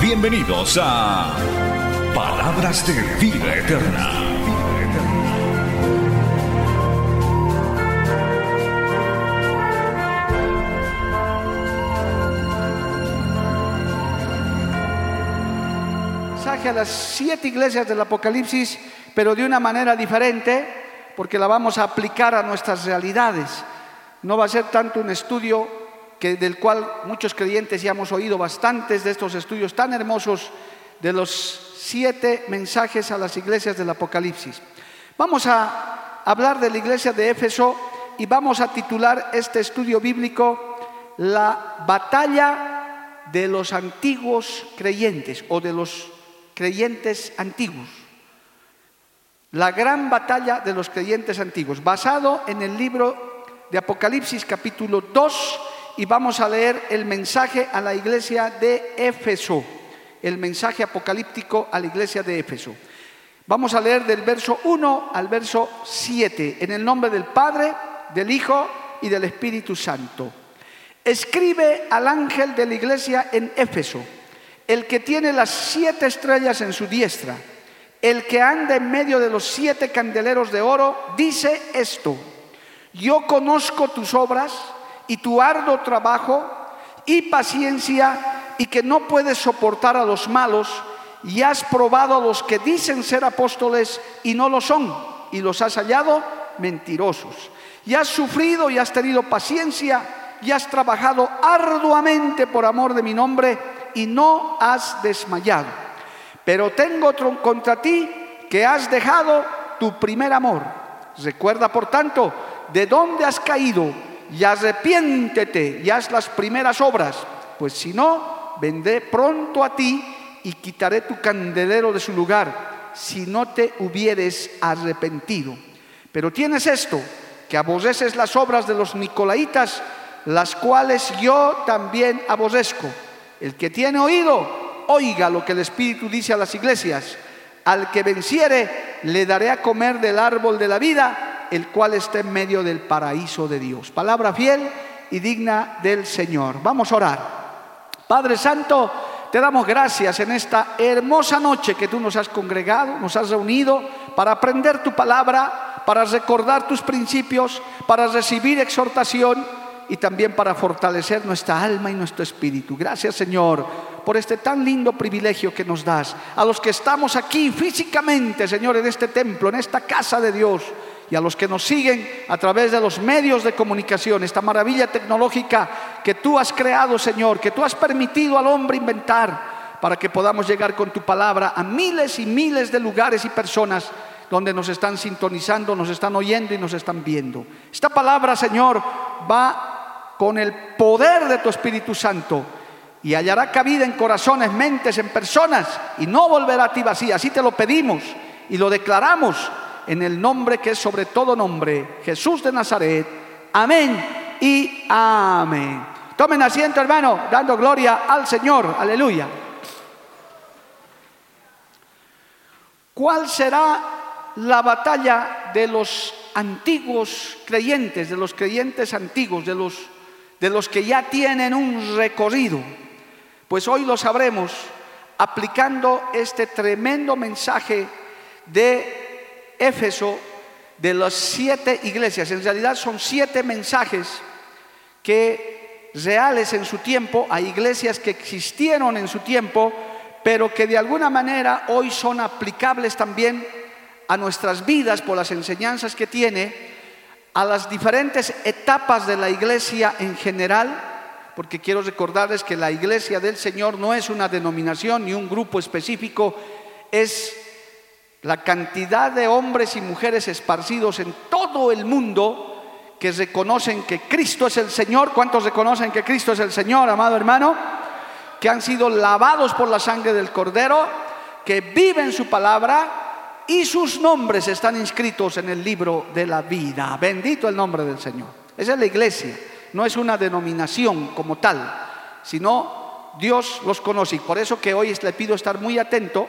Bienvenidos a Palabras de Vida Eterna. a las siete iglesias del Apocalipsis, pero de una manera diferente, porque la vamos a aplicar a nuestras realidades. No va a ser tanto un estudio que, del cual muchos creyentes ya hemos oído bastantes de estos estudios tan hermosos de los siete mensajes a las iglesias del Apocalipsis. Vamos a hablar de la iglesia de Éfeso y vamos a titular este estudio bíblico La batalla de los antiguos creyentes o de los creyentes antiguos. La gran batalla de los creyentes antiguos, basado en el libro de Apocalipsis capítulo 2 y vamos a leer el mensaje a la iglesia de Éfeso, el mensaje apocalíptico a la iglesia de Éfeso. Vamos a leer del verso 1 al verso 7, en el nombre del Padre, del Hijo y del Espíritu Santo. Escribe al ángel de la iglesia en Éfeso el que tiene las siete estrellas en su diestra, el que anda en medio de los siete candeleros de oro, dice esto, yo conozco tus obras y tu arduo trabajo y paciencia y que no puedes soportar a los malos y has probado a los que dicen ser apóstoles y no lo son y los has hallado mentirosos. Y has sufrido y has tenido paciencia y has trabajado arduamente por amor de mi nombre y no has desmayado. Pero tengo contra ti que has dejado tu primer amor. Recuerda, por tanto, de dónde has caído y arrepiéntete y haz las primeras obras, pues si no, vendré pronto a ti y quitaré tu candelero de su lugar, si no te hubieres arrepentido. Pero tienes esto, que aborreces las obras de los nicolaitas, las cuales yo también aborrezco. El que tiene oído, oiga lo que el Espíritu dice a las iglesias. Al que venciere, le daré a comer del árbol de la vida, el cual está en medio del paraíso de Dios. Palabra fiel y digna del Señor. Vamos a orar. Padre Santo, te damos gracias en esta hermosa noche que tú nos has congregado, nos has reunido para aprender tu palabra, para recordar tus principios, para recibir exhortación y también para fortalecer nuestra alma y nuestro espíritu. Gracias Señor por este tan lindo privilegio que nos das. A los que estamos aquí físicamente, Señor, en este templo, en esta casa de Dios, y a los que nos siguen a través de los medios de comunicación, esta maravilla tecnológica que tú has creado, Señor, que tú has permitido al hombre inventar para que podamos llegar con tu palabra a miles y miles de lugares y personas donde nos están sintonizando, nos están oyendo y nos están viendo. Esta palabra, Señor, va con el poder de tu Espíritu Santo y hallará cabida en corazones, mentes, en personas y no volverá a ti vacía. Así te lo pedimos y lo declaramos en el nombre que es sobre todo nombre, Jesús de Nazaret. Amén y amén. Tomen asiento, hermano, dando gloria al Señor. Aleluya. ¿Cuál será la batalla de los antiguos creyentes, de los creyentes antiguos, de los de los que ya tienen un recorrido. Pues hoy lo sabremos aplicando este tremendo mensaje de Éfeso de las siete iglesias. En realidad son siete mensajes que reales en su tiempo, a iglesias que existieron en su tiempo, pero que de alguna manera hoy son aplicables también a nuestras vidas por las enseñanzas que tiene a las diferentes etapas de la iglesia en general, porque quiero recordarles que la iglesia del Señor no es una denominación ni un grupo específico, es la cantidad de hombres y mujeres esparcidos en todo el mundo que reconocen que Cristo es el Señor. ¿Cuántos reconocen que Cristo es el Señor, amado hermano? que han sido lavados por la sangre del Cordero, que viven su palabra y sus nombres están inscritos en el libro de la vida. Bendito el nombre del Señor. Esa es la iglesia, no es una denominación como tal, sino Dios los conoce. Y por eso que hoy le pido estar muy atento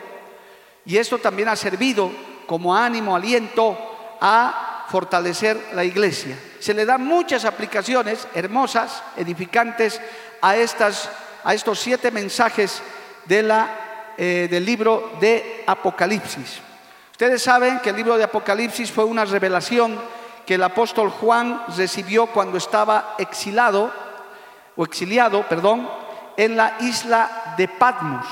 y esto también ha servido como ánimo, aliento a fortalecer la iglesia. Se le dan muchas aplicaciones hermosas, edificantes a, estas, a estos siete mensajes de la, eh, del libro de Apocalipsis. Ustedes saben que el libro de Apocalipsis fue una revelación que el apóstol Juan recibió cuando estaba exilado o exiliado, perdón, en la isla de Patmos.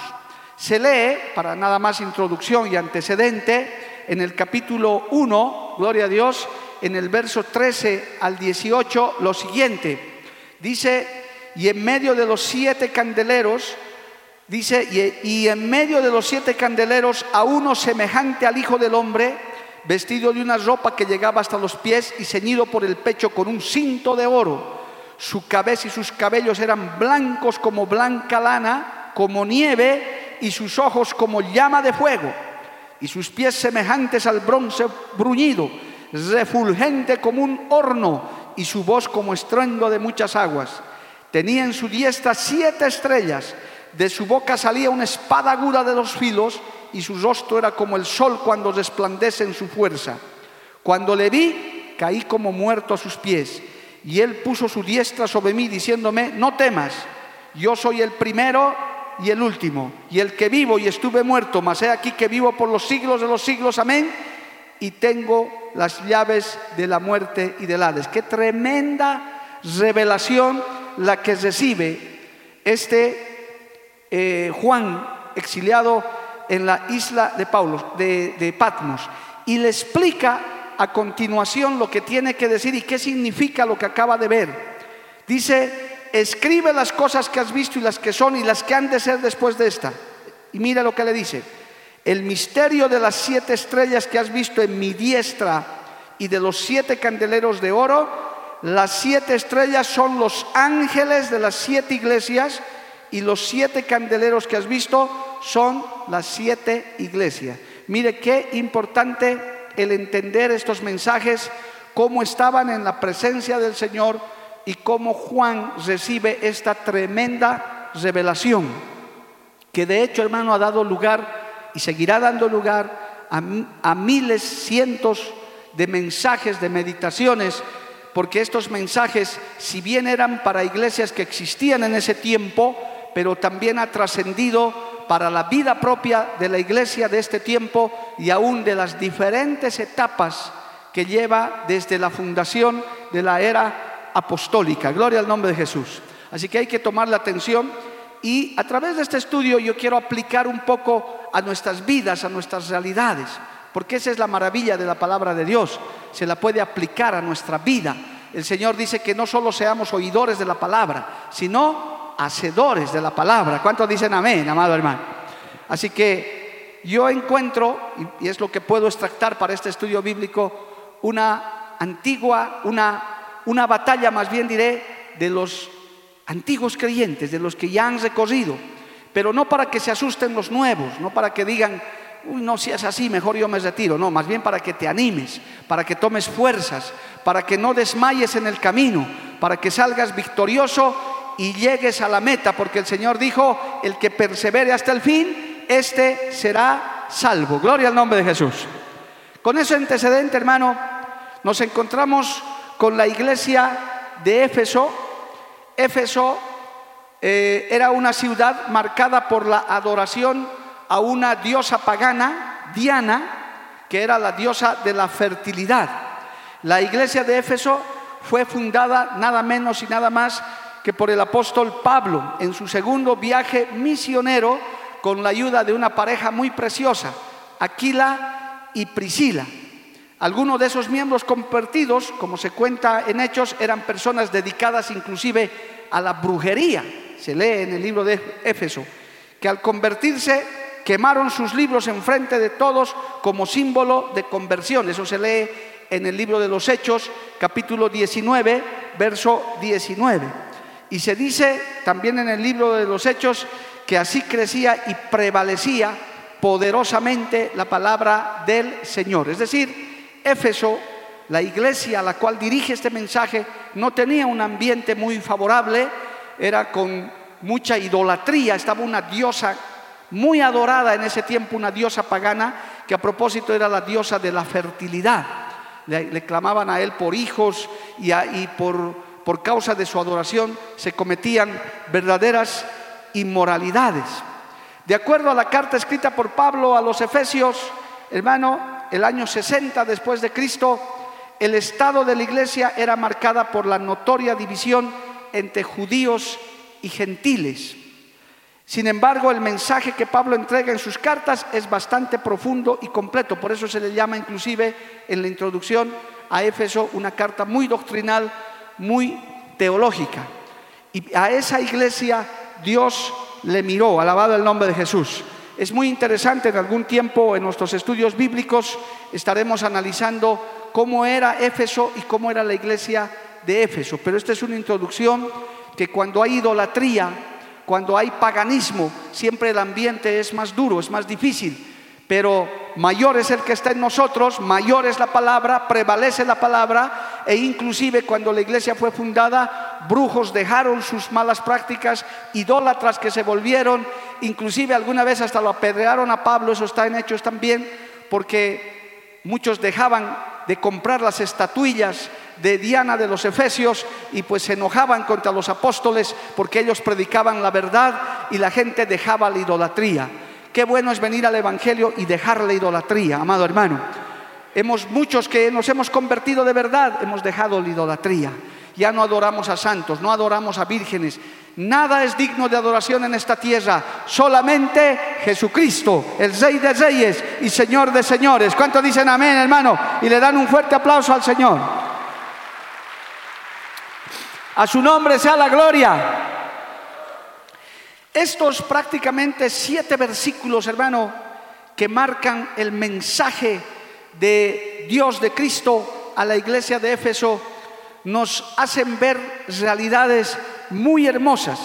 Se lee, para nada más introducción y antecedente, en el capítulo 1, gloria a Dios, en el verso 13 al 18, lo siguiente. Dice, y en medio de los siete candeleros, dice, y, en medio de los siete candeleros a uno semejante al Hijo del Hombre, vestido de una ropa que llegaba hasta los pies y ceñido por el pecho con un cinto de oro. Su cabeza y sus cabellos eran blancos como blanca lana, como nieve, y sus ojos como llama de fuego, y sus pies semejantes al bronce bruñido, refulgente como un horno, y su voz como estruendo de muchas aguas. Tenía en su diestra siete estrellas, de su boca salía una espada aguda de los filos, y su rostro era como el sol cuando resplandece en su fuerza. Cuando le vi, caí como muerto a sus pies, y él puso su diestra sobre mí, diciéndome, no temas, yo soy el primero y el último, y el que vivo y estuve muerto, mas he aquí que vivo por los siglos de los siglos, amén, y tengo las llaves de la muerte y del Hades. Qué tremenda revelación la que recibe este eh, Juan, exiliado en la isla de, Paulo, de, de Patmos, y le explica a continuación lo que tiene que decir y qué significa lo que acaba de ver. Dice, escribe las cosas que has visto y las que son y las que han de ser después de esta. Y mira lo que le dice, el misterio de las siete estrellas que has visto en mi diestra y de los siete candeleros de oro, las siete estrellas son los ángeles de las siete iglesias y los siete candeleros que has visto son las siete iglesias. Mire qué importante el entender estos mensajes, cómo estaban en la presencia del Señor y cómo Juan recibe esta tremenda revelación, que de hecho, hermano, ha dado lugar y seguirá dando lugar a, miles, cientos de mensajes, de meditaciones, porque estos mensajes, si bien eran para iglesias que existían en ese tiempo, pero también ha trascendido para la vida propia de la iglesia de este tiempo y aún de las diferentes etapas que lleva desde la fundación de la era apostólica. Gloria al nombre de Jesús. Así que hay que tomar la atención y a través de este estudio yo quiero aplicar un poco a nuestras vidas, a nuestras realidades, porque esa es la maravilla de la palabra de Dios, se la puede aplicar a nuestra vida. El Señor dice que no solo seamos oidores de la palabra, sino hacedores de la palabra. ¿Cuántos dicen amén, amado hermano? Así que yo encuentro, y es lo que puedo extractar para este estudio bíblico, una antigua, una, una batalla más bien diré, de los antiguos creyentes, de los que ya han recorrido, pero no para que se asusten los nuevos, no para que digan, uy, no, si es así, mejor yo me retiro, no, más bien para que te animes, para que tomes fuerzas, para que no desmayes en el camino, para que salgas victorioso y llegues a la meta, porque el Señor dijo, el que persevere hasta el fin, este será salvo. Gloria al nombre de Jesús. Con ese antecedente, hermano, nos encontramos con la iglesia de Éfeso. Éfeso eh, era una ciudad marcada por la adoración a una diosa pagana, Diana, que era la diosa de la fertilidad. La iglesia de Éfeso fue fundada nada menos y nada más que por el apóstol Pablo en su segundo viaje misionero con la ayuda de una pareja muy preciosa, Aquila y Priscila. Algunos de esos miembros convertidos, como se cuenta en Hechos, eran personas dedicadas inclusive a la brujería, se lee en el libro de Éfeso, que al convertirse quemaron sus libros en frente de todos como símbolo de conversión. Eso se lee en el libro de los Hechos, capítulo 19, verso 19. Y se dice también en el libro de los Hechos que así crecía y prevalecía poderosamente la palabra del Señor. Es decir, Éfeso, la iglesia a la cual dirige este mensaje, no tenía un ambiente muy favorable, era con mucha idolatría, estaba una diosa muy adorada en ese tiempo, una diosa pagana, que a propósito era la diosa de la fertilidad. Le, clamaban a él por hijos y, y por, por causa de su adoración se cometían verdaderas inmoralidades. De acuerdo a la carta escrita por Pablo a los Efesios, hermano, el año 60 después de Cristo, el estado de la iglesia era marcada por la notoria división entre judíos y gentiles. Sin embargo, el mensaje que Pablo entrega en sus cartas es bastante profundo y completo. Por eso se le llama inclusive en la introducción a Éfeso una carta muy doctrinal, muy teológica. Y a esa iglesia Dios le miró, alabado el nombre de Jesús. Es muy interesante, en algún tiempo en nuestros estudios bíblicos estaremos analizando cómo era Éfeso y cómo era la iglesia de Éfeso. Pero esta es una introducción que cuando hay idolatría, cuando hay paganismo, siempre el ambiente es más duro, es más difícil. Pero mayor es el que está en nosotros, mayor es la palabra, prevalece la palabra, e inclusive cuando la iglesia fue fundada, brujos dejaron sus malas prácticas, idólatras que se volvieron, inclusive alguna vez hasta lo apedrearon a Pablo, eso está en hechos también, porque muchos dejaban de comprar las estatuillas de Diana de los Efesios y pues se enojaban contra los apóstoles porque ellos predicaban la verdad y la gente dejaba la idolatría. Qué bueno es venir al Evangelio y dejar la idolatría, amado hermano. Hemos muchos que nos hemos convertido de verdad, hemos dejado la idolatría. Ya no adoramos a santos, no adoramos a vírgenes. Nada es digno de adoración en esta tierra, solamente Jesucristo, el Rey de Reyes y Señor de Señores. ¿Cuántos dicen amén, hermano? Y le dan un fuerte aplauso al Señor. A su nombre sea la gloria. Estos prácticamente siete versículos, hermano, que marcan el mensaje de Dios, de Cristo a la iglesia de Éfeso, nos hacen ver realidades muy hermosas.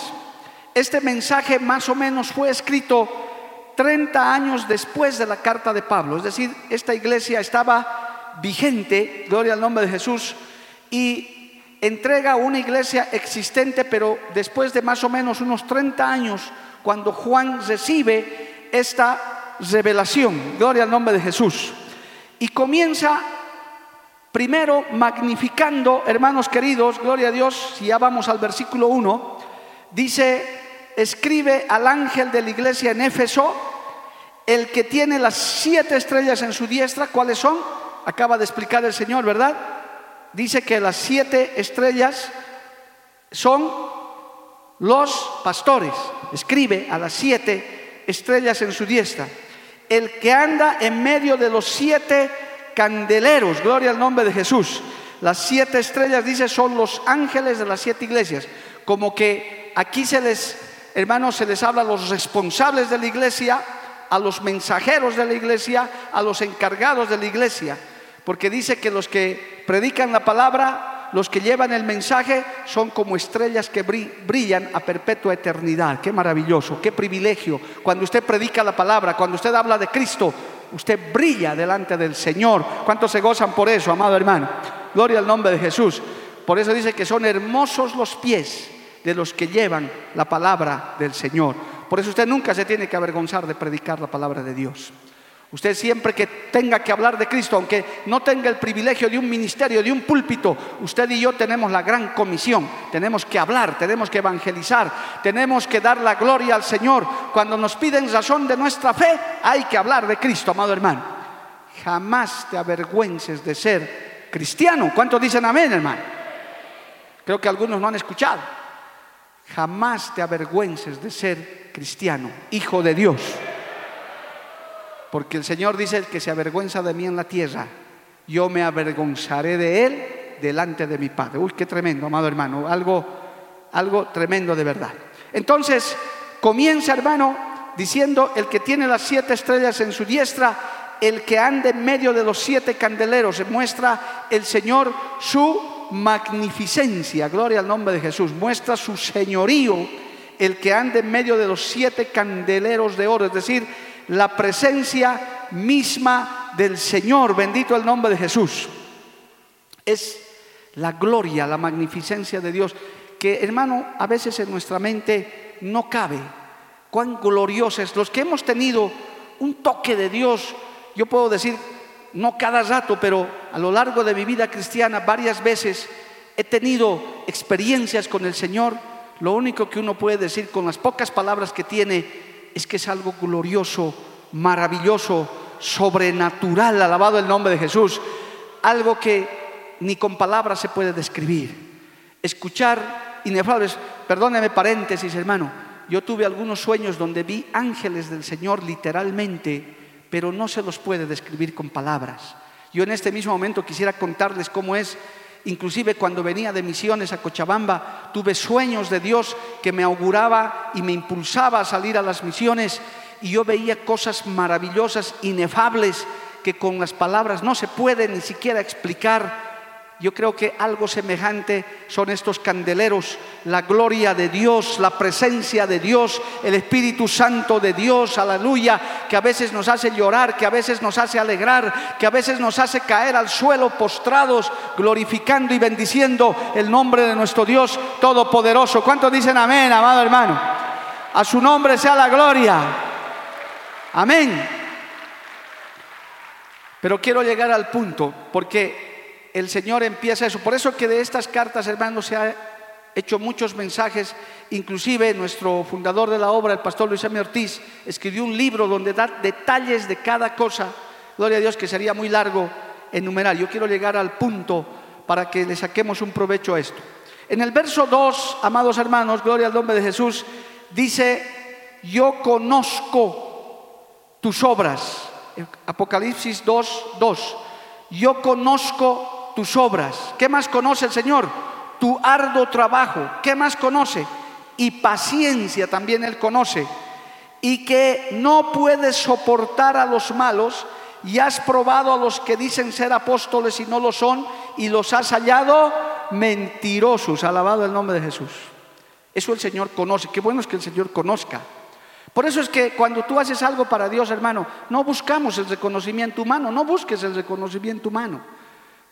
Este mensaje más o menos fue escrito 30 años después de la carta de Pablo, es decir, esta iglesia estaba vigente, gloria al nombre de Jesús, y entrega una iglesia existente, pero después de más o menos unos 30 años, cuando Juan recibe esta revelación, gloria al nombre de Jesús, y comienza primero magnificando, hermanos queridos, gloria a Dios, si ya vamos al versículo 1, dice, escribe al ángel de la iglesia en Éfeso, el que tiene las siete estrellas en su diestra, ¿cuáles son? Acaba de explicar el Señor, ¿verdad? Dice que las siete estrellas son los pastores. Escribe a las siete estrellas en su diestra. El que anda en medio de los siete candeleros, gloria al nombre de Jesús. Las siete estrellas, dice, son los ángeles de las siete iglesias. Como que aquí se les, hermanos, se les habla a los responsables de la iglesia, a los mensajeros de la iglesia, a los encargados de la iglesia. Porque dice que los que predican la palabra, los que llevan el mensaje, son como estrellas que brillan a perpetua eternidad. Qué maravilloso, qué privilegio. Cuando usted predica la palabra, cuando usted habla de Cristo, usted brilla delante del Señor. ¿Cuántos se gozan por eso, amado hermano? Gloria al nombre de Jesús. Por eso dice que son hermosos los pies de los que llevan la palabra del Señor. Por eso usted nunca se tiene que avergonzar de predicar la palabra de Dios. Usted siempre que tenga que hablar de Cristo, aunque no tenga el privilegio de un ministerio, de un púlpito, usted y yo tenemos la gran comisión. Tenemos que hablar, tenemos que evangelizar, tenemos que dar la gloria al Señor. Cuando nos piden razón de nuestra fe, hay que hablar de Cristo, amado hermano. Jamás te avergüences de ser cristiano. ¿Cuántos dicen amén, hermano? Creo que algunos no han escuchado. Jamás te avergüences de ser cristiano, hijo de Dios. Porque el Señor dice que se avergüenza de mí en la tierra, yo me avergonzaré de él delante de mi Padre. Uy, qué tremendo, amado hermano, algo, algo tremendo de verdad. Entonces, comienza, hermano, diciendo, el que tiene las siete estrellas en su diestra, el que ande en medio de los siete candeleros, muestra el Señor su magnificencia, gloria al nombre de Jesús, muestra su señorío, el que anda en medio de los siete candeleros de oro, es decir, la presencia misma del Señor, bendito el nombre de Jesús. Es la gloria, la magnificencia de Dios, que hermano, a veces en nuestra mente no cabe. Cuán gloriosos los que hemos tenido un toque de Dios, yo puedo decir, no cada rato, pero a lo largo de mi vida cristiana varias veces he tenido experiencias con el Señor. Lo único que uno puede decir con las pocas palabras que tiene es que es algo glorioso, maravilloso, sobrenatural, alabado el nombre de Jesús, algo que ni con palabras se puede describir. Escuchar inefables, perdóneme paréntesis hermano, yo tuve algunos sueños donde vi ángeles del Señor literalmente pero no se los puede describir con palabras. Yo en este mismo momento quisiera contarles cómo es, inclusive cuando venía de misiones a Cochabamba, tuve sueños de Dios que me auguraba y me impulsaba a salir a las misiones y yo veía cosas maravillosas, inefables, que con las palabras no se puede ni siquiera explicar yo creo que algo semejante son estos candeleros, la gloria de Dios, la presencia de Dios, el Espíritu Santo de Dios, aleluya, que a veces nos hace llorar, que a veces nos hace alegrar, que a veces nos hace caer al suelo postrados, glorificando y bendiciendo el nombre de nuestro Dios Todopoderoso. ¿Cuántos dicen amén, amado hermano? A su nombre sea la gloria. Amén. Pero quiero llegar al punto, porque el Señor empieza eso. Por eso que de estas cartas, hermanos, se ha hecho muchos mensajes. Inclusive nuestro fundador de la obra, el pastor Luis M. Ortiz, escribió un libro donde da detalles de cada cosa. Gloria a Dios que sería muy largo enumerar. Yo quiero llegar al punto para que le saquemos un provecho a esto. En el verso 2, amados hermanos, gloria al nombre de Jesús, dice, yo conozco tus obras. Apocalipsis 2, 2. Yo conozco tus obras. ¿Qué más conoce el Señor? Tu arduo trabajo. ¿Qué más conoce? Y paciencia también Él conoce. Y que no puedes soportar a los malos y has probado a los que dicen ser apóstoles y no lo son y los has hallado mentirosos. Alabado el nombre de Jesús. Eso el Señor conoce. Qué bueno es que el Señor conozca. Por eso es que cuando tú haces algo para Dios, hermano, no buscamos el reconocimiento humano, no busques el reconocimiento humano.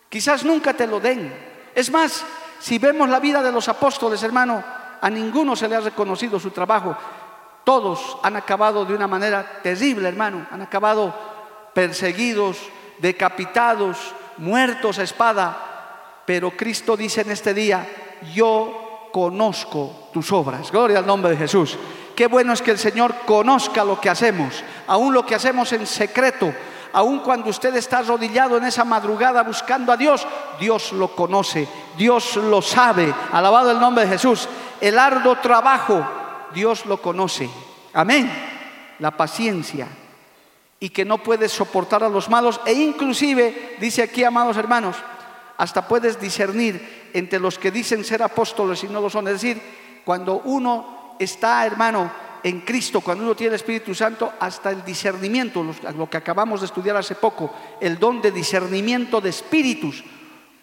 Quizás nunca te lo den. Es más, si vemos la vida de los apóstoles, hermano, a ninguno se le ha reconocido su trabajo. Todos han acabado de una manera terrible, hermano. Han acabado perseguidos, decapitados, muertos a espada. Pero Cristo dice en este día, yo conozco tus obras. Gloria al nombre de Jesús. Qué bueno es que el Señor conozca lo que hacemos, aún lo que hacemos en secreto aun cuando usted está arrodillado en esa madrugada buscando a Dios, Dios lo conoce, Dios lo sabe. Alabado el nombre de Jesús. El arduo trabajo, Dios lo conoce. Amén. La paciencia y que no puedes soportar a los malos e inclusive, dice aquí, amados hermanos, hasta puedes discernir entre los que dicen ser apóstoles y no lo son. Es decir, cuando uno está, hermano, en Cristo, cuando uno tiene el Espíritu Santo, hasta el discernimiento, lo que acabamos de estudiar hace poco, el don de discernimiento de espíritus.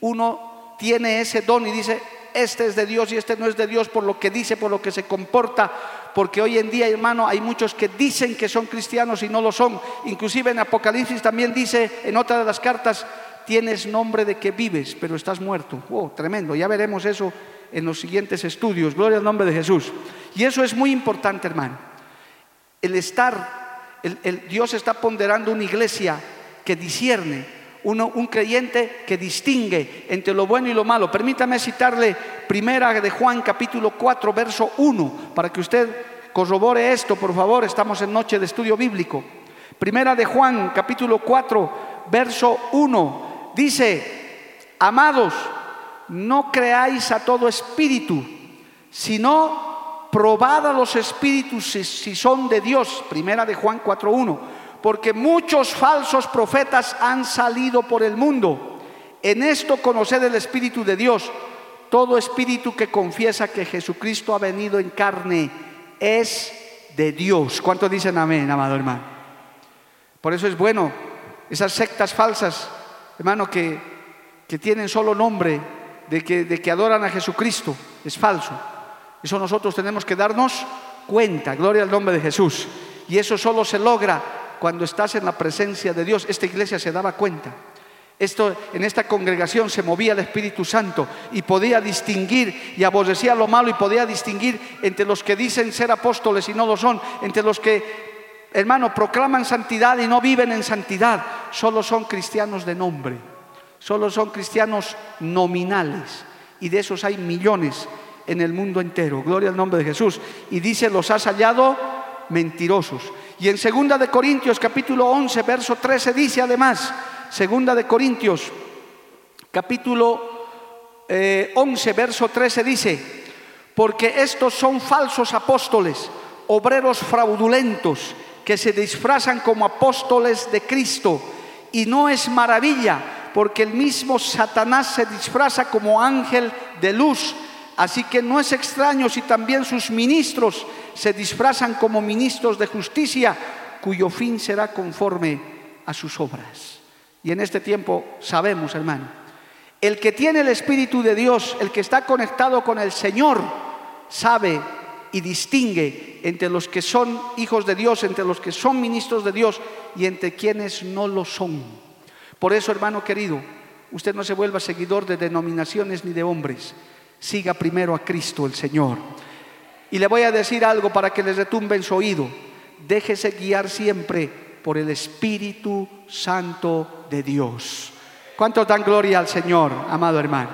Uno tiene ese don y dice, este es de Dios y este no es de Dios por lo que dice, por lo que se comporta, porque hoy en día, hermano, hay muchos que dicen que son cristianos y no lo son. Inclusive en Apocalipsis también dice, en otra de las cartas, tienes nombre de que vives, pero estás muerto. Oh, tremendo, ya veremos eso en los siguientes estudios. Gloria al nombre de Jesús. Y eso es muy importante, hermano. El estar, el, Dios está ponderando una iglesia que discierne, uno, un creyente que distingue entre lo bueno y lo malo. Permítame citarle primera de Juan capítulo 4, verso 1, para que usted corrobore esto, por favor. Estamos en noche de estudio bíblico. Primera de Juan capítulo 4, verso 1. Dice, amados, no creáis a todo espíritu, sino probad a los espíritus si, son de Dios. Primera de Juan 4.1. Porque muchos falsos profetas han salido por el mundo. En esto conoced el Espíritu de Dios. Todo espíritu que confiesa que Jesucristo ha venido en carne es de Dios. ¿Cuántos dicen amén, amado hermano? Por eso es bueno, esas sectas falsas, hermano, que, que tienen solo nombre, de que, adoran a Jesucristo. Es falso. Eso nosotros tenemos que darnos cuenta. Gloria al nombre de Jesús. Y eso solo se logra cuando estás en la presencia de Dios. Esta iglesia se daba cuenta. Esto, en esta congregación se movía el Espíritu Santo y podía distinguir y aborrecía lo malo y podía distinguir entre los que dicen ser apóstoles y no lo son, entre los que, hermano, proclaman santidad y no viven en santidad. Solo son cristianos de nombre, solo son cristianos nominales y de esos hay millones en el mundo entero. Gloria al nombre de Jesús. Y dice, los has hallado mentirosos. Y en segunda de Corintios capítulo 11, verso 13 dice además, segunda de Corintios capítulo 11, eh, verso 13 dice, porque estos son falsos apóstoles, obreros fraudulentos, que se disfrazan como apóstoles de Cristo. Y no es maravilla, porque el mismo Satanás se disfraza como ángel de luz. Así que no es extraño si también sus ministros se disfrazan como ministros de justicia, cuyo fin será conforme a sus obras. Y en este tiempo sabemos, hermano, el que tiene el Espíritu de Dios, el que está conectado con el Señor, sabe y distingue entre los que son hijos de Dios, entre los que son ministros de Dios y entre quienes no lo son. Por eso, hermano querido, usted no se vuelva seguidor de denominaciones ni de hombres. Siga primero a Cristo el Señor. Y le voy a decir algo para que le retumbe en su oído. Déjese guiar siempre por el Espíritu Santo de Dios. ¿Cuánto dan gloria al Señor, amado hermano?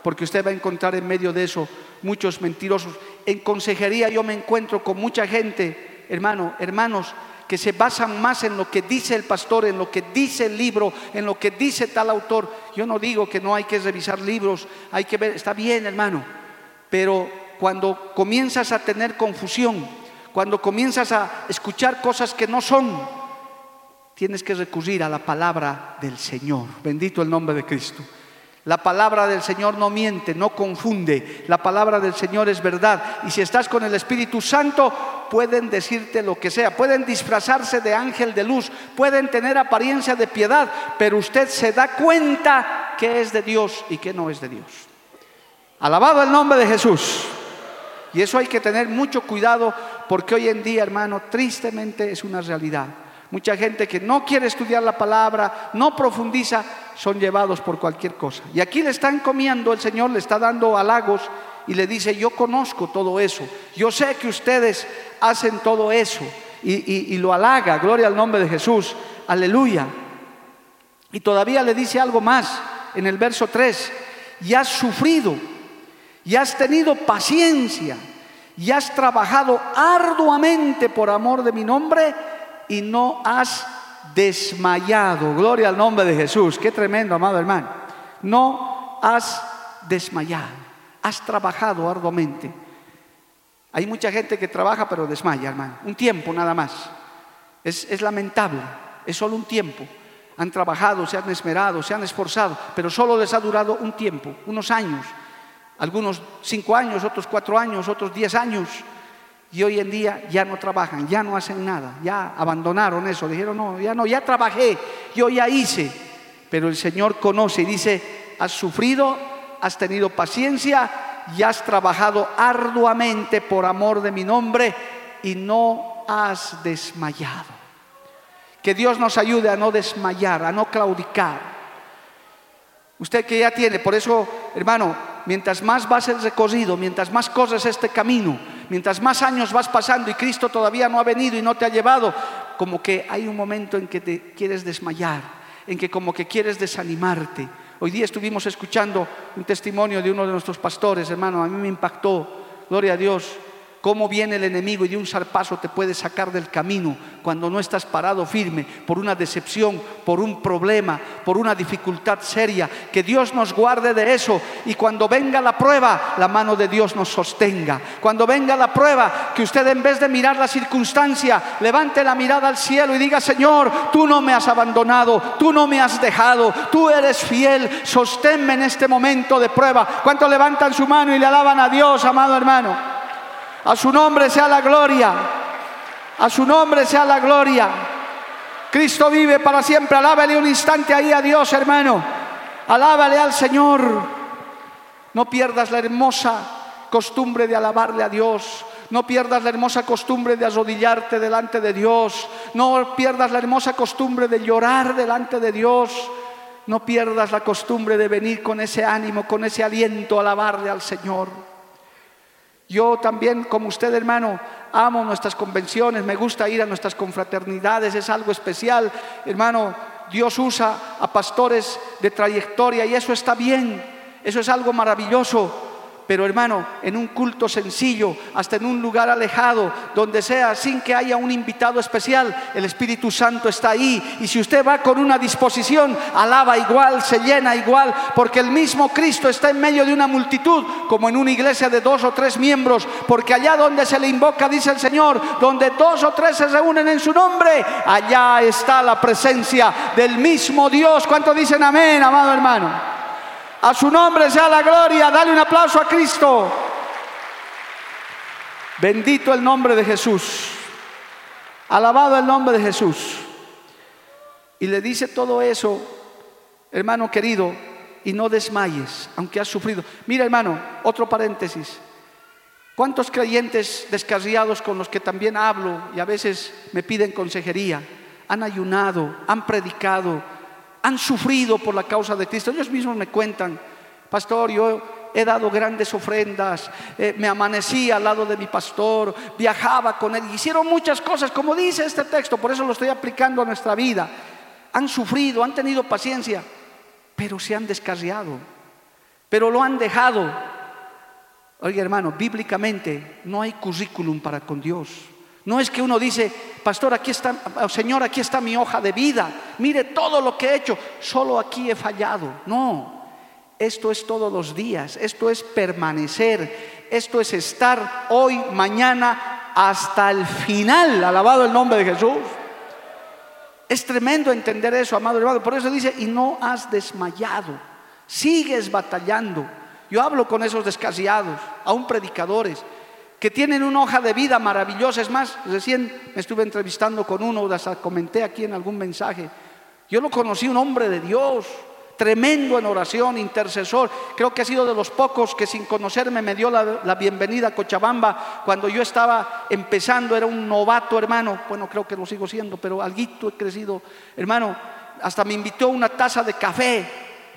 Porque usted va a encontrar en medio de eso muchos mentirosos. En consejería yo me encuentro con mucha gente, hermano, hermanos, que se basan más en lo que dice el pastor, en lo que dice el libro, en lo que dice tal autor. Yo no digo que no hay que revisar libros, hay que ver, está bien, hermano, pero cuando comienzas a tener confusión, cuando comienzas a escuchar cosas que no son, tienes que recurrir a la palabra del Señor. Bendito el nombre de Cristo. La palabra del Señor no miente, no confunde. La palabra del Señor es verdad. Y si estás con el Espíritu Santo, pueden decirte lo que sea. Pueden disfrazarse de ángel de luz. Pueden tener apariencia de piedad. Pero usted se da cuenta que es de Dios y que no es de Dios. Alabado el nombre de Jesús. Y eso hay que tener mucho cuidado porque hoy en día, hermano, tristemente es una realidad. Mucha gente que no quiere estudiar la palabra, no profundiza, son llevados por cualquier cosa. Y aquí le están comiendo, el Señor le está dando halagos y le dice, yo conozco todo eso, yo sé que ustedes hacen todo eso. Y, y lo halaga, gloria al nombre de Jesús, aleluya. Y todavía le dice algo más en el verso 3, y has sufrido y has tenido paciencia y has trabajado arduamente por amor de mi nombre y no has desmayado. Gloria al nombre de Jesús. Qué tremendo, amado hermano. No has desmayado. Has trabajado arduamente. Hay mucha gente que trabaja pero desmaya, hermano. Un tiempo nada más. Es, es lamentable. Es solo un tiempo. Han trabajado, se han esmerado, se han esforzado, pero solo les ha durado un tiempo, unos años algunos cinco años, otros cuatro años, otros diez años, y hoy en día ya no trabajan, ya no hacen nada, ya abandonaron eso, dijeron, no, ya no, ya trabajé, yo ya hice, pero el Señor conoce y dice, has sufrido, has tenido paciencia y has trabajado arduamente por amor de mi nombre y no has desmayado. Que Dios nos ayude a no desmayar, a no claudicar. Usted que ya tiene, por eso, hermano, mientras más vas el recorrido, mientras más corres este camino, mientras más años vas pasando y Cristo todavía no ha venido y no te ha llevado, como que hay un momento en que te quieres desmayar, en que como que quieres desanimarte. Hoy día estuvimos escuchando un testimonio de uno de nuestros pastores, hermano, a mí me impactó, gloria a Dios, cómo viene el enemigo y de un zarpazo te puede sacar del camino cuando no estás parado firme por una decepción, por un problema, por una dificultad seria. Que Dios nos guarde de eso y cuando venga la prueba, la mano de Dios nos sostenga. Cuando venga la prueba, que usted en vez de mirar la circunstancia, levante la mirada al cielo y diga, Señor, tú no me has abandonado, tú no me has dejado, tú eres fiel, sosténme en este momento de prueba. ¿Cuántos levantan su mano y le alaban a Dios, amado hermano? A su nombre sea la gloria. A su nombre sea la gloria. Cristo vive para siempre. Alábale un instante ahí a Dios, hermano. Alábale al Señor. No pierdas la hermosa costumbre de alabarle a Dios. No pierdas la hermosa costumbre de arrodillarte delante de Dios. No pierdas la hermosa costumbre de llorar delante de Dios. No pierdas la costumbre de venir con ese ánimo, con ese aliento a alabarle al Señor. Yo también, como usted hermano, amo nuestras convenciones, me gusta ir a nuestras confraternidades, es algo especial. Hermano, Dios usa a pastores de trayectoria y eso está bien, eso es algo maravilloso. Pero hermano, en un culto sencillo, hasta en un lugar alejado, donde sea, sin que haya un invitado especial, el Espíritu Santo está ahí. Y si usted va con una disposición, alaba igual, se llena igual, porque el mismo Cristo está en medio de una multitud, como en una iglesia de dos o tres miembros, porque allá donde se le invoca, dice el Señor, donde dos o tres se reúnen en su nombre, allá está la presencia del mismo Dios. ¿Cuánto dicen amén, amado hermano? A su nombre sea la gloria. Dale un aplauso a Cristo. Bendito el nombre de Jesús. Alabado el nombre de Jesús. Y le dice todo eso, hermano querido, y no desmayes, aunque has sufrido. Mira, hermano, otro paréntesis. ¿Cuántos creyentes descarriados con los que también hablo y a veces me piden consejería han ayunado, han predicado, han sufrido por la causa de Cristo. Ellos mismos me cuentan, pastor, yo he dado grandes ofrendas, eh, me amanecí al lado de mi pastor, viajaba con él, hicieron muchas cosas, como dice este texto, por eso lo estoy aplicando a nuestra vida. Han sufrido, han tenido paciencia, pero se han descarriado, pero lo han dejado. Oiga hermano, bíblicamente no hay currículum para con Dios. No es que uno dice, pastor, aquí está, Señor, aquí está mi hoja de vida, mire todo lo que he hecho, solo aquí he fallado. No, esto es todos los días, esto es permanecer, esto es estar hoy, mañana, hasta el final, alabado el nombre de Jesús. Es tremendo entender eso, amado hermano. Por eso dice, y no has desmayado, sigues batallando. Yo hablo con esos descasiados, aún predicadores que tienen una hoja de vida maravillosa. Es más, recién me estuve entrevistando con uno, hasta comenté aquí en algún mensaje. Yo lo conocí, un hombre de Dios, tremendo en oración, intercesor. Creo que ha sido de los pocos que sin conocerme me dio la, bienvenida a Cochabamba cuando yo estaba empezando, era un novato hermano. Bueno, creo que lo sigo siendo, pero alguito he crecido. Hermano, hasta me invitó una taza de café.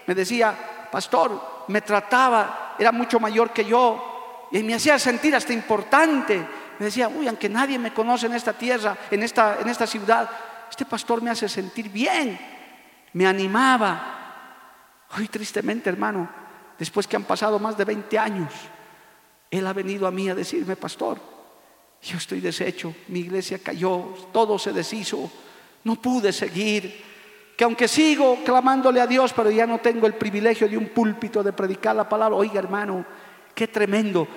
Me decía, pastor, me trataba, era mucho mayor que yo, y me hacía sentir hasta importante. Me decía, uy, aunque nadie me conoce en esta tierra, en esta, en esta ciudad, este pastor me hace sentir bien. Me animaba. Hoy tristemente, hermano, después que han pasado más de 20 años, él ha venido a mí a decirme, pastor, yo estoy deshecho, mi iglesia cayó, todo se deshizo, no pude seguir. Que aunque sigo clamándole a Dios, pero ya no tengo el privilegio de un púlpito de predicar la palabra, oiga hermano, Qué tremendo.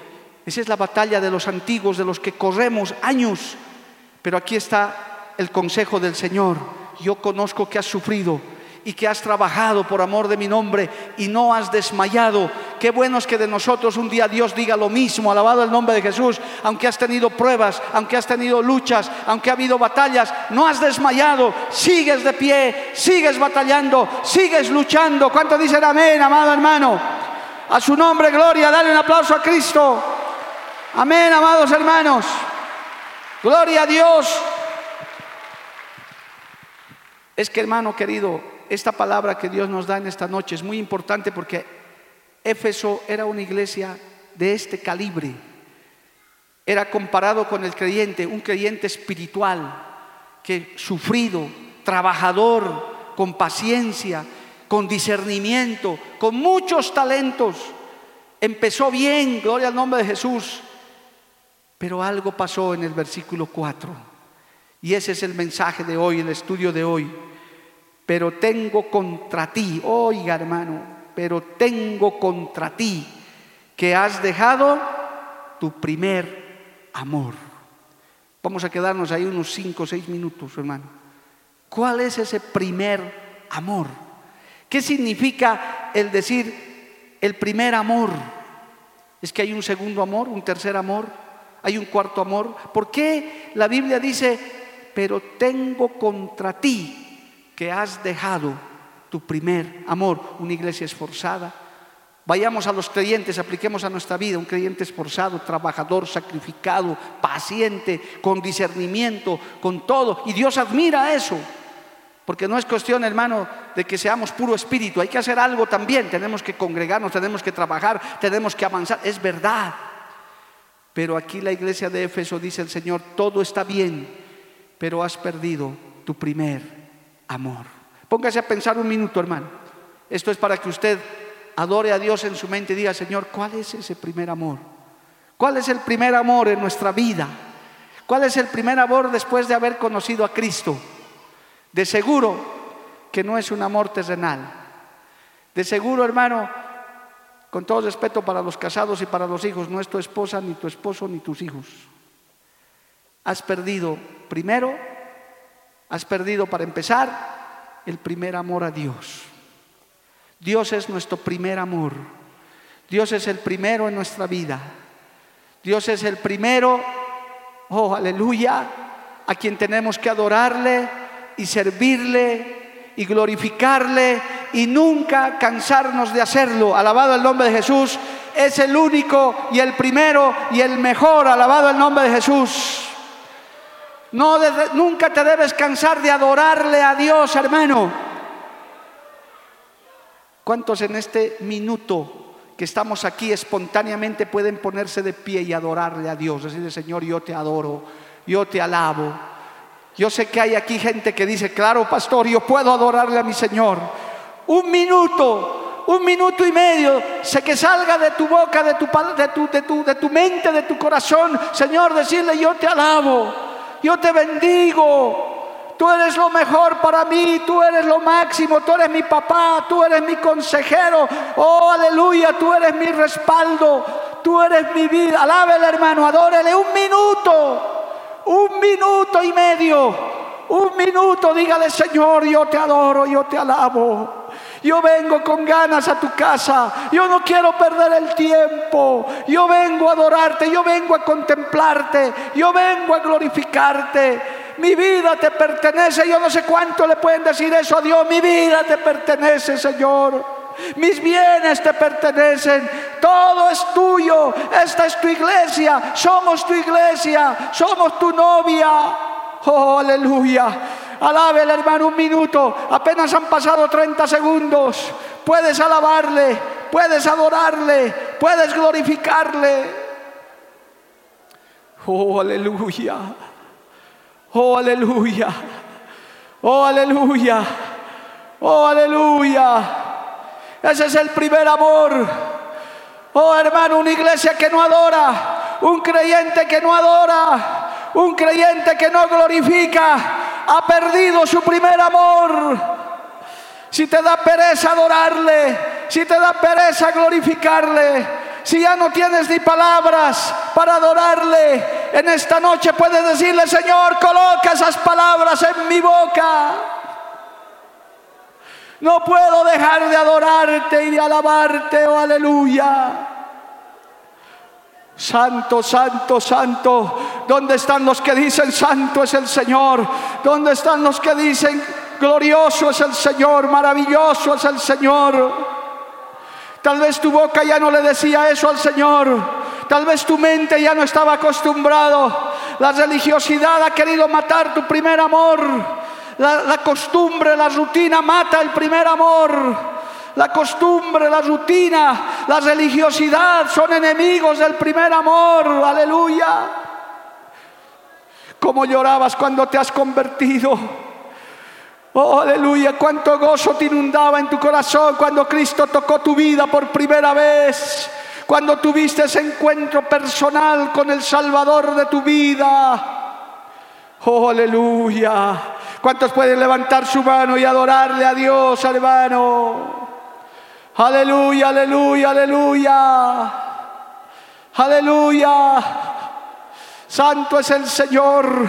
Esa es la batalla de los antiguos, de los que corremos años. Pero aquí está el consejo del Señor. Yo conozco que has sufrido y que has trabajado por amor de mi nombre y no has desmayado. Qué bueno es que de nosotros un día Dios diga lo mismo, alabado el nombre de Jesús, aunque has tenido pruebas, aunque has tenido luchas, aunque ha habido batallas, no has desmayado, sigues de pie, sigues batallando, sigues luchando. ¿Cuánto dicen amén, amado hermano? A su nombre, gloria. Dale un aplauso a Cristo. Amén, amados hermanos. Gloria a Dios. Es que, hermano querido, esta palabra que Dios nos da en esta noche es muy importante porque Éfeso era una iglesia de este calibre. Era comparado con el creyente, un creyente espiritual, que sufrido, trabajador, con paciencia, con discernimiento, con muchos talentos. Empezó bien, gloria al nombre de Jesús. Pero algo pasó en el versículo 4. Y ese es el mensaje de hoy, el estudio de hoy. Pero tengo contra ti, oiga hermano, pero tengo contra ti que has dejado tu primer amor. Vamos a quedarnos ahí unos 5 o 6 minutos, hermano. ¿Cuál es ese primer amor? ¿Qué significa el decir el primer amor? Es que hay un segundo amor, un tercer amor, hay un cuarto amor. ¿Por qué la Biblia dice, pero tengo contra ti que has dejado tu primer amor? Una iglesia esforzada, Vayamos a los creyentes, apliquemos a nuestra vida un creyente esforzado, trabajador, sacrificado, paciente, con discernimiento, con todo. Y Dios admira eso. Porque no es cuestión, hermano, de que seamos puro espíritu. Hay que hacer algo también. Tenemos que congregarnos, tenemos que trabajar, tenemos que avanzar. Es verdad. Pero aquí la iglesia de Éfeso dice el Señor, todo está bien, pero has perdido tu primer amor. Póngase a pensar un minuto, hermano. Esto es para que usted adore a Dios en su mente y diga, Señor, ¿cuál es ese primer amor? ¿Cuál es el primer amor en nuestra vida? ¿Cuál es el primer amor después de haber conocido a Cristo? De seguro que no es un amor terrenal. De seguro, hermano, con todo respeto para los casados y para los hijos, no es tu esposa, ni tu esposo, ni tus hijos. Has perdido, primero, has perdido para empezar el primer amor a Dios. Dios es nuestro primer amor. Dios es el primero en nuestra vida. Dios es el primero, oh aleluya, a quien tenemos que adorarle y servirle y glorificarle y nunca cansarnos de hacerlo. Alabado el nombre de Jesús. Es el único y el primero y el mejor. Alabado el nombre de Jesús. No, nunca te debes cansar de adorarle a Dios, hermano. ¿Cuántos en este minuto que estamos aquí espontáneamente pueden ponerse de pie y adorarle a Dios? Decirle, Señor, yo te adoro, yo te alabo. Yo sé que hay aquí gente que dice, claro, pastor, yo puedo adorarle a mi Señor. Un minuto, un minuto y medio, sé que salga de tu boca, de tu, de tu, de tu, de tu mente, de tu corazón, Señor, decirle, yo te alabo, yo te bendigo, Tú eres lo mejor para mí, tú eres lo máximo, tú eres mi papá, tú eres mi consejero. Oh, aleluya, tú eres mi respaldo, tú eres mi vida. Alábele, hermano, adórele un minuto, un minuto y medio. Un minuto, dígale, Señor, yo te adoro, yo te alabo. Yo vengo con ganas a tu casa. Yo no quiero perder el tiempo. Yo vengo a adorarte, yo vengo a contemplarte, yo vengo a glorificarte mi vida te pertenece. Yo no sé cuánto le pueden decir eso a Dios. Mi vida te pertenece, Señor. Mis bienes te pertenecen, todo es tuyo, esta es tu iglesia, somos tu iglesia, somos tu novia. Oh, aleluya. El hermano un minuto, apenas han pasado 30 segundos. Puedes alabarle, puedes adorarle, puedes glorificarle. Oh, aleluya. Oh, aleluya. Oh, aleluya. Oh, aleluya. Ese es el primer amor. Oh, hermano, una iglesia que no adora, un creyente que no adora, un creyente que no glorifica, ha perdido su primer amor. Si te da pereza adorarle, si te da pereza glorificarle, si ya no tienes ni palabras para adorarle, en esta noche puedes decirle, Señor, coloca esas palabras en mi boca. No puedo dejar de adorarte y de alabarte, oh aleluya. Santo, santo, santo. ¿Dónde están los que dicen santo es el Señor? ¿Dónde están los que dicen glorioso es el Señor, maravilloso es el Señor? Tal vez tu boca ya no le decía eso al Señor. Tal vez tu mente ya no estaba acostumbrado. La religiosidad ha querido matar tu primer amor. La, costumbre, la rutina mata el primer amor. La costumbre, la rutina, la religiosidad son enemigos del primer amor. Aleluya. ¿Cómo llorabas cuando te has convertido? Oh, aleluya, cuánto gozo te inundaba en tu corazón cuando Cristo tocó tu vida por primera vez, cuando tuviste ese encuentro personal con el Salvador de tu vida. Oh, aleluya. ¿Cuántos pueden levantar su mano y adorarle a Dios, hermano? Aleluya, aleluya, aleluya. Aleluya. Santo es el Señor.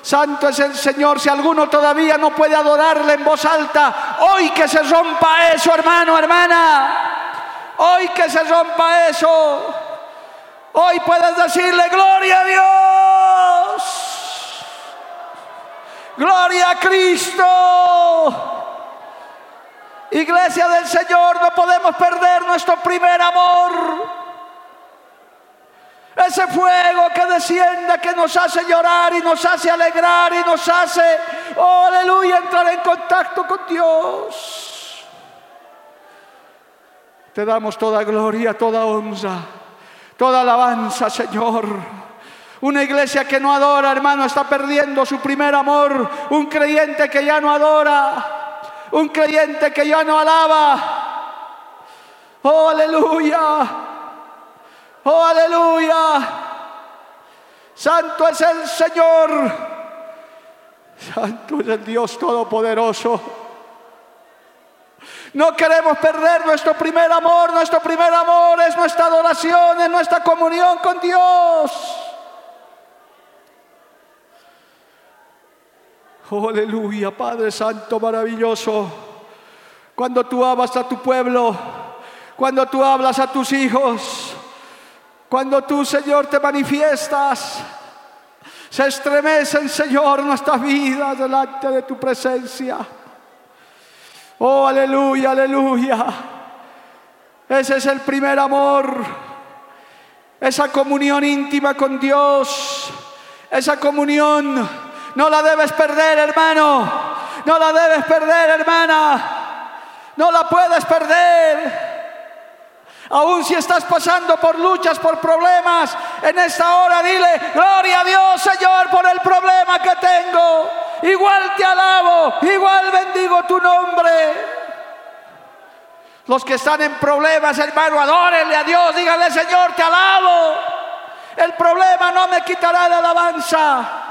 Santo es el Señor. Si alguno todavía no puede adorarle en voz alta, hoy que se rompa eso, hermano, hermana. Hoy que se rompa eso. Hoy puedes decirle gloria a Dios. Gloria a Cristo. Iglesia del Señor, no podemos perder nuestro primer amor. Ese fuego que desciende, que nos hace llorar y nos hace alegrar y nos hace, oh aleluya, entrar en contacto con Dios. Te damos toda gloria, toda honra, toda alabanza, Señor. Una iglesia que no adora, hermano, está perdiendo su primer amor. Un creyente que ya no adora. Un creyente que ya no alaba. Oh, aleluya. Oh, aleluya. Santo es el Señor. Santo es el Dios Todopoderoso. No queremos perder nuestro primer amor. Nuestro primer amor es nuestra adoración, es nuestra comunión con Dios. Oh, aleluya, Padre Santo, maravilloso. Cuando tú hablas a tu pueblo, cuando tú hablas a tus hijos, cuando tú, Señor, te manifiestas, se estremecen, Señor, nuestras vidas delante de tu presencia. Oh, aleluya, aleluya. Ese es el primer amor. Esa comunión íntima con Dios. Esa comunión no la debes perder, hermano. No la debes perder, hermana. No la puedes perder. Aún si estás pasando por luchas, por problemas, en esta hora dile, gloria a Dios Señor por el problema que tengo. Igual te alabo, igual bendigo tu nombre. Los que están en problemas, hermano, adórenle a Dios, díganle Señor, te alabo. El problema no me quitará la alabanza.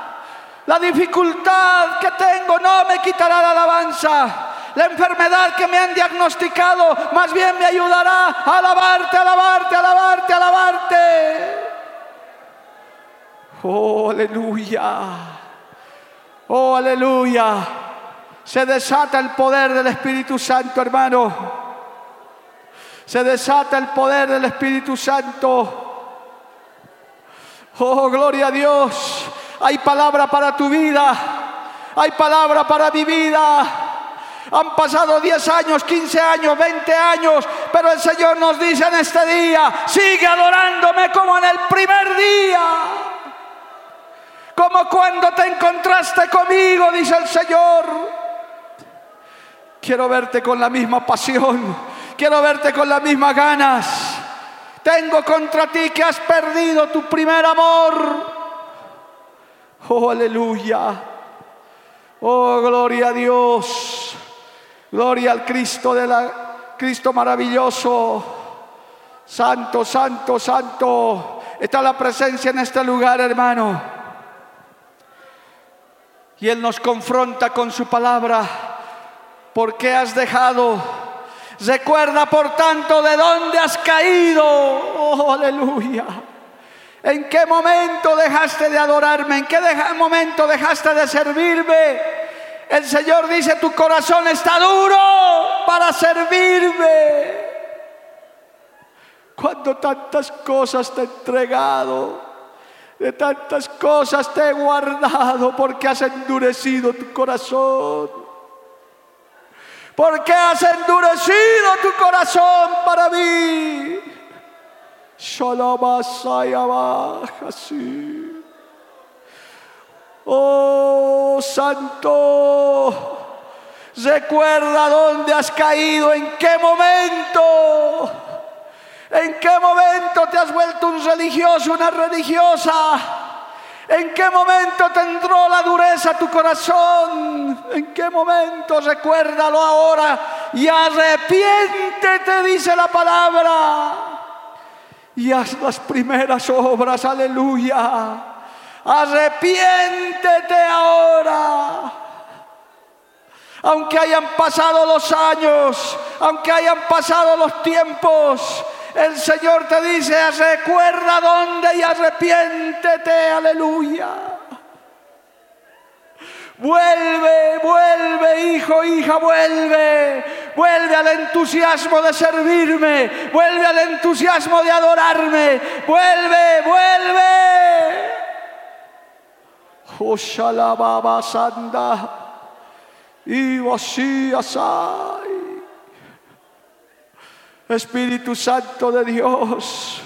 La dificultad que tengo no me quitará la alabanza la enfermedad que me han diagnosticado, más bien me ayudará a alabarte, alabarte, alabarte, alabarte. Oh, aleluya. Oh, aleluya. Se desata el poder del Espíritu Santo, hermano. Se desata el poder del Espíritu Santo. Oh, gloria a Dios. Hay palabra para tu vida. Hay palabra para mi vida. Han pasado 10 años, 15 años, 20 años, pero el Señor nos dice en este día, sigue adorándome como en el primer día. Como cuando te encontraste conmigo, dice el Señor. Quiero verte con la misma pasión, quiero verte con las mismas ganas. Tengo contra ti que has perdido tu primer amor. Oh, aleluya. Oh, gloria a Dios. Gloria al Cristo de la Cristo maravilloso. Santo, santo, santo. Está la presencia en este lugar, hermano. Y Él nos confronta con su palabra. ¿Por qué has dejado? Recuerda, por tanto, de dónde has caído. Oh, aleluya. ¿En qué momento dejaste de adorarme? ¿En qué momento dejaste de servirme? El Señor dice, tu corazón está duro para servirme. Cuando tantas cosas te he entregado, de tantas cosas te he guardado, porque has endurecido tu corazón. Porque has endurecido tu corazón para mí. Oh Santo, recuerda dónde has caído, en qué momento, en qué momento te has vuelto un religioso, una religiosa. ¿En qué momento te la dureza tu corazón? ¿En qué momento? Recuérdalo ahora y arrepiéntete, dice la palabra. Y haz las primeras obras, aleluya Arrepiéntete ahora. Aunque hayan pasado los años, aunque hayan pasado los tiempos, el Señor te dice, recuerda dónde y arrepiéntete, aleluya. Vuelve, vuelve, hijo, hija, vuelve. Vuelve al entusiasmo de servirme. Vuelve al entusiasmo de adorarme. Vuelve, vuelve. Oshalababa Sanda y asai. Espíritu Santo de Dios.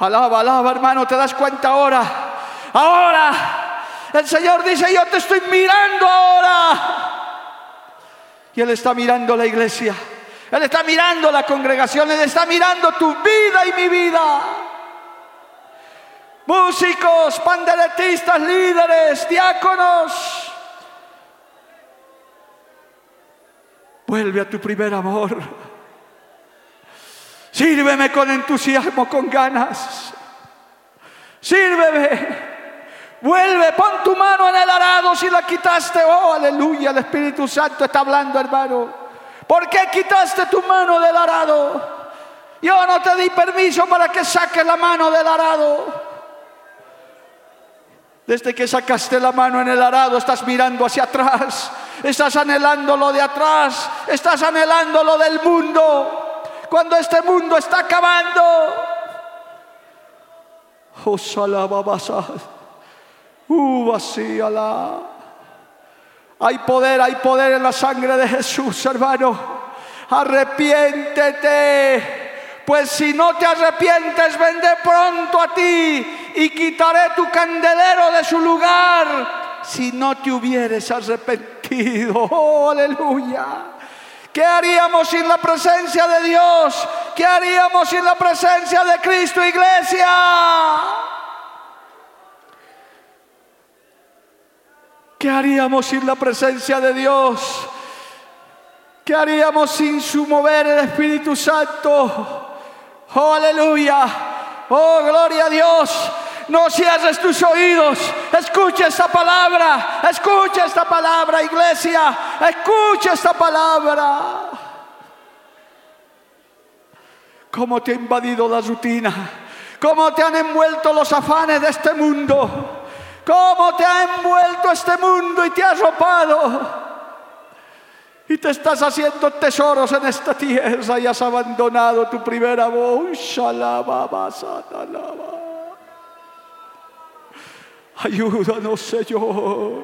Alaba, alaba, hermano, ¿te das cuenta ahora? Ahora. El Señor dice, yo te estoy mirando ahora. Y Él está mirando la iglesia. Él está mirando la congregación. Él está mirando tu vida y mi vida. Músicos, panderetistas, líderes, diáconos. Vuelve a tu primer amor. Sírveme con entusiasmo, con ganas. Sírveme. Vuelve, pon tu mano en el arado si la quitaste. Oh, aleluya, el Espíritu Santo está hablando, hermano. ¿Por qué quitaste tu mano del arado? Yo no te di permiso para que saques la mano del arado. Desde que sacaste la mano en el arado estás mirando hacia atrás, estás anhelando lo de atrás, estás anhelando lo del mundo cuando este mundo está acabando. Oh, uh, hay poder, hay poder en la sangre de Jesús, hermano. Arrepiéntete. Pues si no te arrepientes, vendré pronto a ti y quitaré tu candelero de su lugar. Si no te hubieres arrepentido. Oh, aleluya. ¿Qué haríamos sin la presencia de Dios? ¿Qué haríamos sin la presencia de Cristo, iglesia? ¿Qué haríamos sin la presencia de Dios? ¿Qué haríamos sin su mover el Espíritu Santo? Oh, aleluya. Oh, gloria a Dios. No cierres tus oídos. Escucha esta palabra. Escucha esta palabra, iglesia. Escucha esta palabra. ¿Cómo te ha invadido la rutina? ¿Cómo te han envuelto los afanes de este mundo? ¿Cómo te ha envuelto este mundo y te ha arropado? y te estás haciendo tesoros en esta tierra y has abandonado tu primera voz. Ayúdanos, Señor.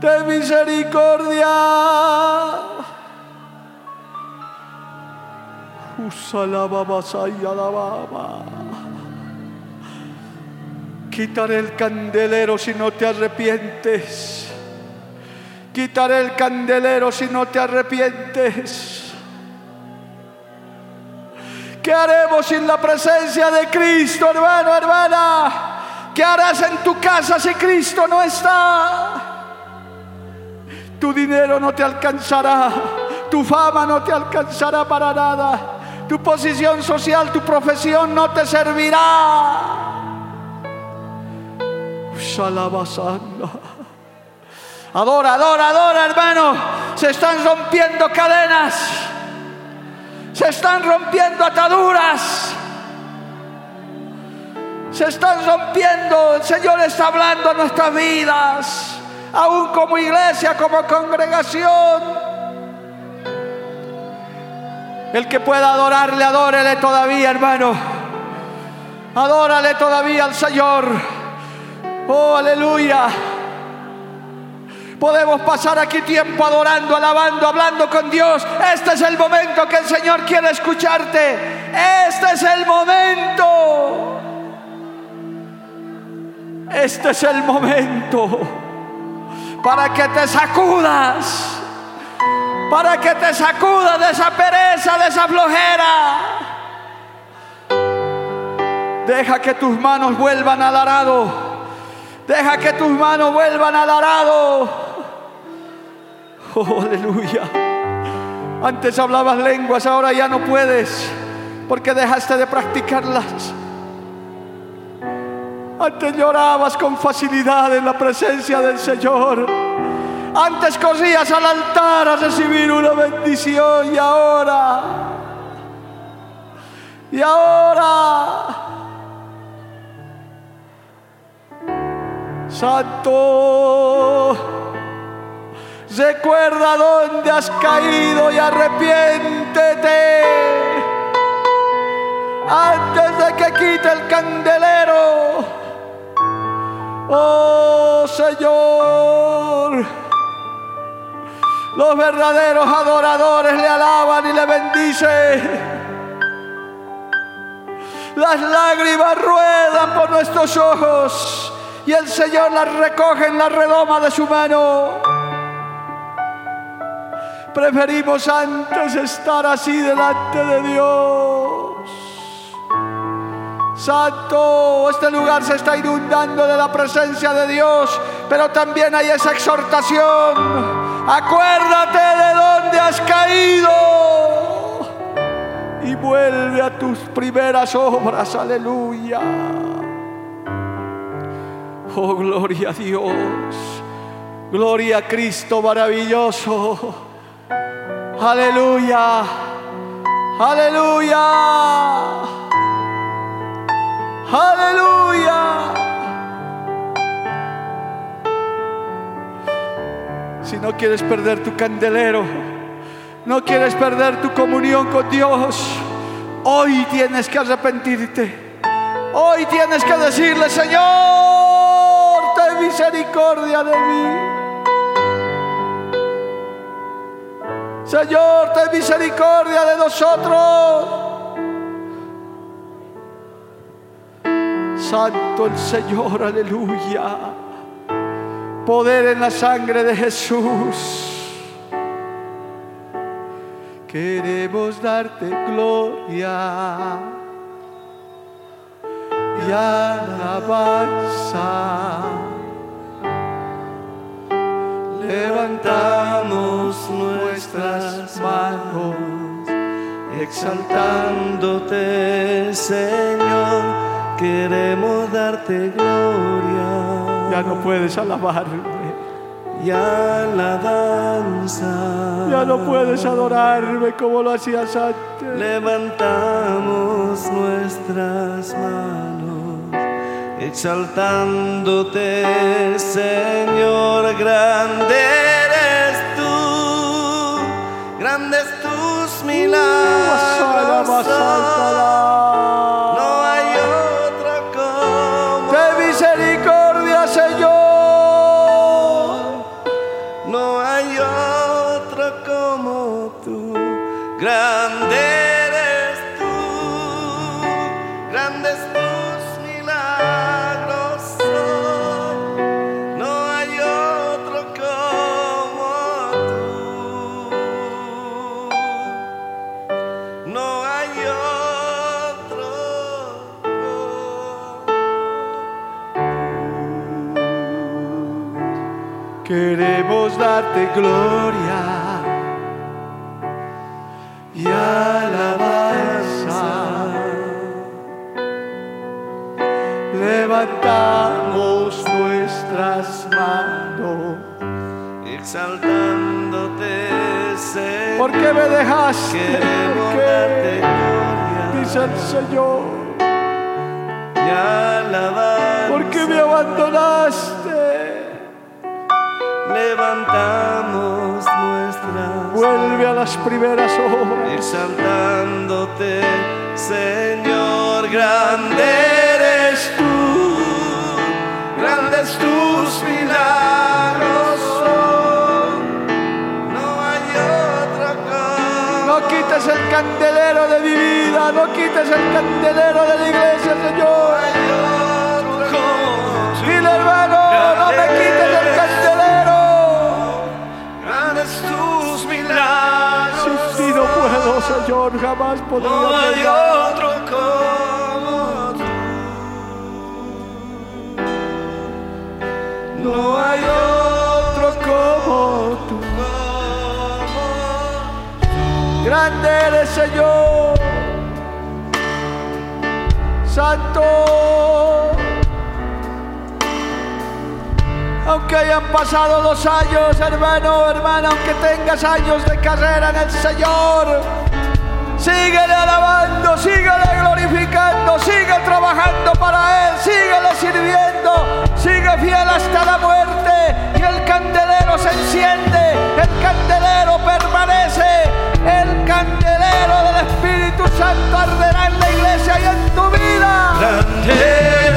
De misericordia. Quitaré el candelero si no te arrepientes. Quitaré el candelero si no te arrepientes. ¿Qué haremos sin la presencia de Cristo, hermano, hermana? ¿Qué harás en tu casa si Cristo no está? Tu dinero no te alcanzará, tu fama no te alcanzará para nada, tu posición social, tu profesión no te servirá. Adora, adora, adora, hermano. Se están rompiendo cadenas. Se están rompiendo ataduras se están rompiendo. El Señor está hablando a nuestras vidas, aún como iglesia, como congregación. El que pueda adorarle, adórele todavía, hermano. Adórale todavía al Señor. Oh, aleluya. Podemos pasar aquí tiempo adorando, alabando, hablando con Dios. Este es el momento que el Señor quiere escucharte. Este es el momento. Este es el momento para que te sacudas, para que te sacudas de esa pereza, de esa flojera. Deja que tus manos vuelvan al arado. Deja que tus manos vuelvan al arado. Oh, aleluya. Antes hablabas lenguas, ahora ya no puedes porque dejaste de practicarlas. Antes llorabas con facilidad en la presencia del Señor. Antes corrías al altar a recibir una bendición y ahora, y ahora, Santo, recuerda dónde has caído y arrepiéntete antes de que quite el candelero Oh Señor, Los verdaderos adoradores le alaban y le bendicen. Las lágrimas ruedan por nuestros ojos y el Señor las recoge en la redoma de su mano. Preferimos antes estar así delante de Dios. Santo, este lugar se está inundando de la presencia de Dios, pero también hay esa exhortación. Acuérdate de dónde has caído y vuelve a tus primeras obras. Aleluya. Oh, gloria a Dios. Gloria a Cristo maravilloso. Aleluya. Aleluya. Aleluya. Si no quieres perder tu candelero, no quieres perder tu comunión con Dios, hoy tienes que arrepentirte. Hoy tienes que decirle, Señor, misericordia de mí. Señor, ten misericordia de nosotros. Santo el Señor, aleluya. Poder en la sangre de Jesús. Queremos darte gloria y alabanza. Levantamos nuestras manos, exaltándote, Señor queremos darte gloria. Ya no puedes alabarme. Ya la danza. Ya no puedes adorarme como lo hacías antes. Levantamos nuestras manos, exaltándote, Señor, grande eres tú, grandes tus milagros. Darte primeras obras. Exaltándote, Señor, grande eres tú, grandes tus milagros. No hay otra cosa. No quites el candelero de mi vida, no quites el candelero de la iglesia, Señor, jamás podría. No hay otro como tú. No hay otro como tú. Grande eres, Señor. Santo. Aunque hayan pasado dos años, hermano, hermana, aunque tengas años de carrera en el Señor, síguele alabando, síguele glorificando, sigue trabajando para Él, síguele sirviendo, sigue fiel hasta la muerte y el candelero se enciende, el candelero permanece, el candelero del Espíritu Santo arderá en la iglesia y en tu vida.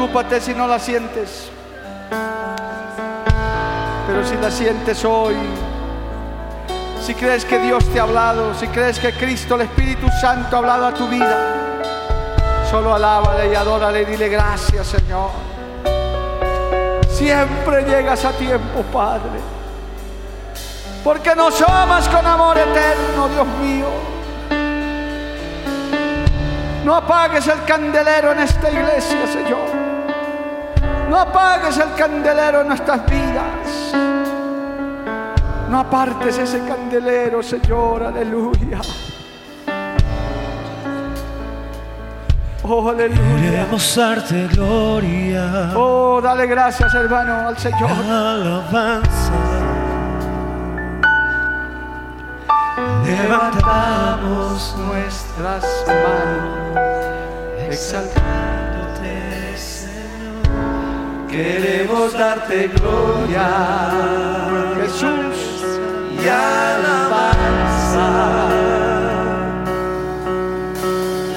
Preocúpate si no la sientes. Pero si la sientes hoy, si crees que Dios te ha hablado, si crees que Cristo, el Espíritu Santo, ha hablado a tu vida, solo alábale y adórale y dile gracias, Señor. Siempre llegas a tiempo, Padre. Porque nos amas con amor eterno, Dios mío. No apagues el candelero en esta iglesia, Señor. No apagues el candelero en nuestras vidas. No apartes ese candelero, Señor. Aleluya. Oh, aleluya. Queremos darte gloria, Oh, dale gracias, hermano, al Señor. alabanza. Levantamos nuestras manos, Señor. Queremos darte gloria Jesús. y alabanza.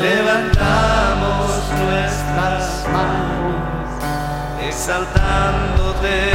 Levantamos nuestras manos, exaltándote,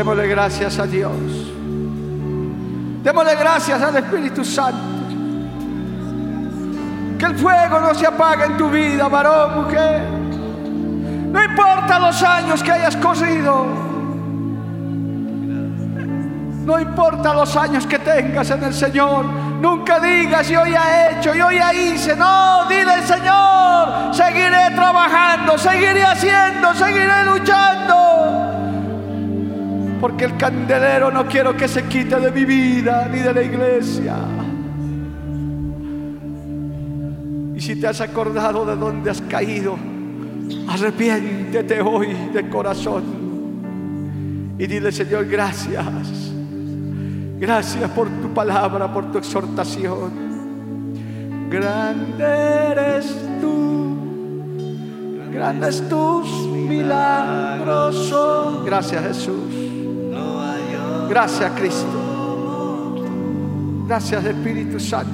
démosle gracias a Dios. Démosle gracias al Espíritu Santo. Que el fuego no se apague en tu vida, varón, mujer. No importa los años que hayas corrido. No importa los años que tengas en el Señor. Nunca digas yo ya he hecho, yo ya hice. No, dile Señor, seguiré trabajando, seguiré haciendo, seguiré luchando. Porque el candelero no quiero que se quite de mi vida ni de la iglesia. Y si te has acordado de dónde has caído, arrepiéntete hoy de corazón. Y dile, Señor, gracias. Gracias por tu palabra, por tu exhortación. Grande eres tú. Grandes tus milagros. Gracias, Jesús. Gracias, Cristo. Gracias, Espíritu Santo.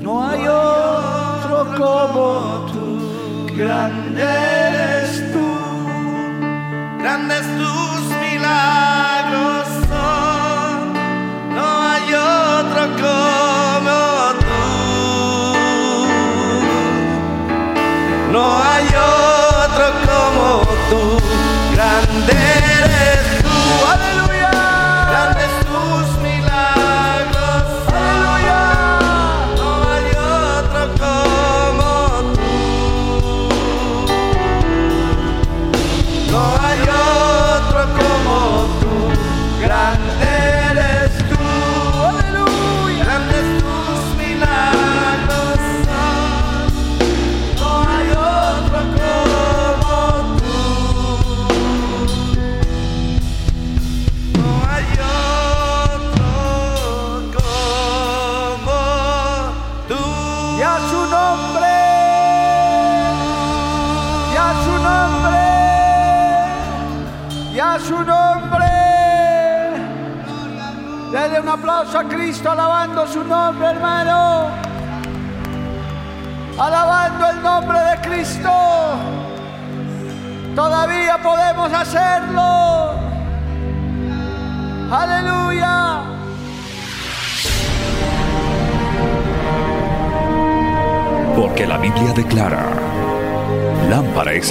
No hay otro como tú. Grande eres tú. Grandes tus milagros son, no hay otro como tú. No hay otro como tú. Grande eres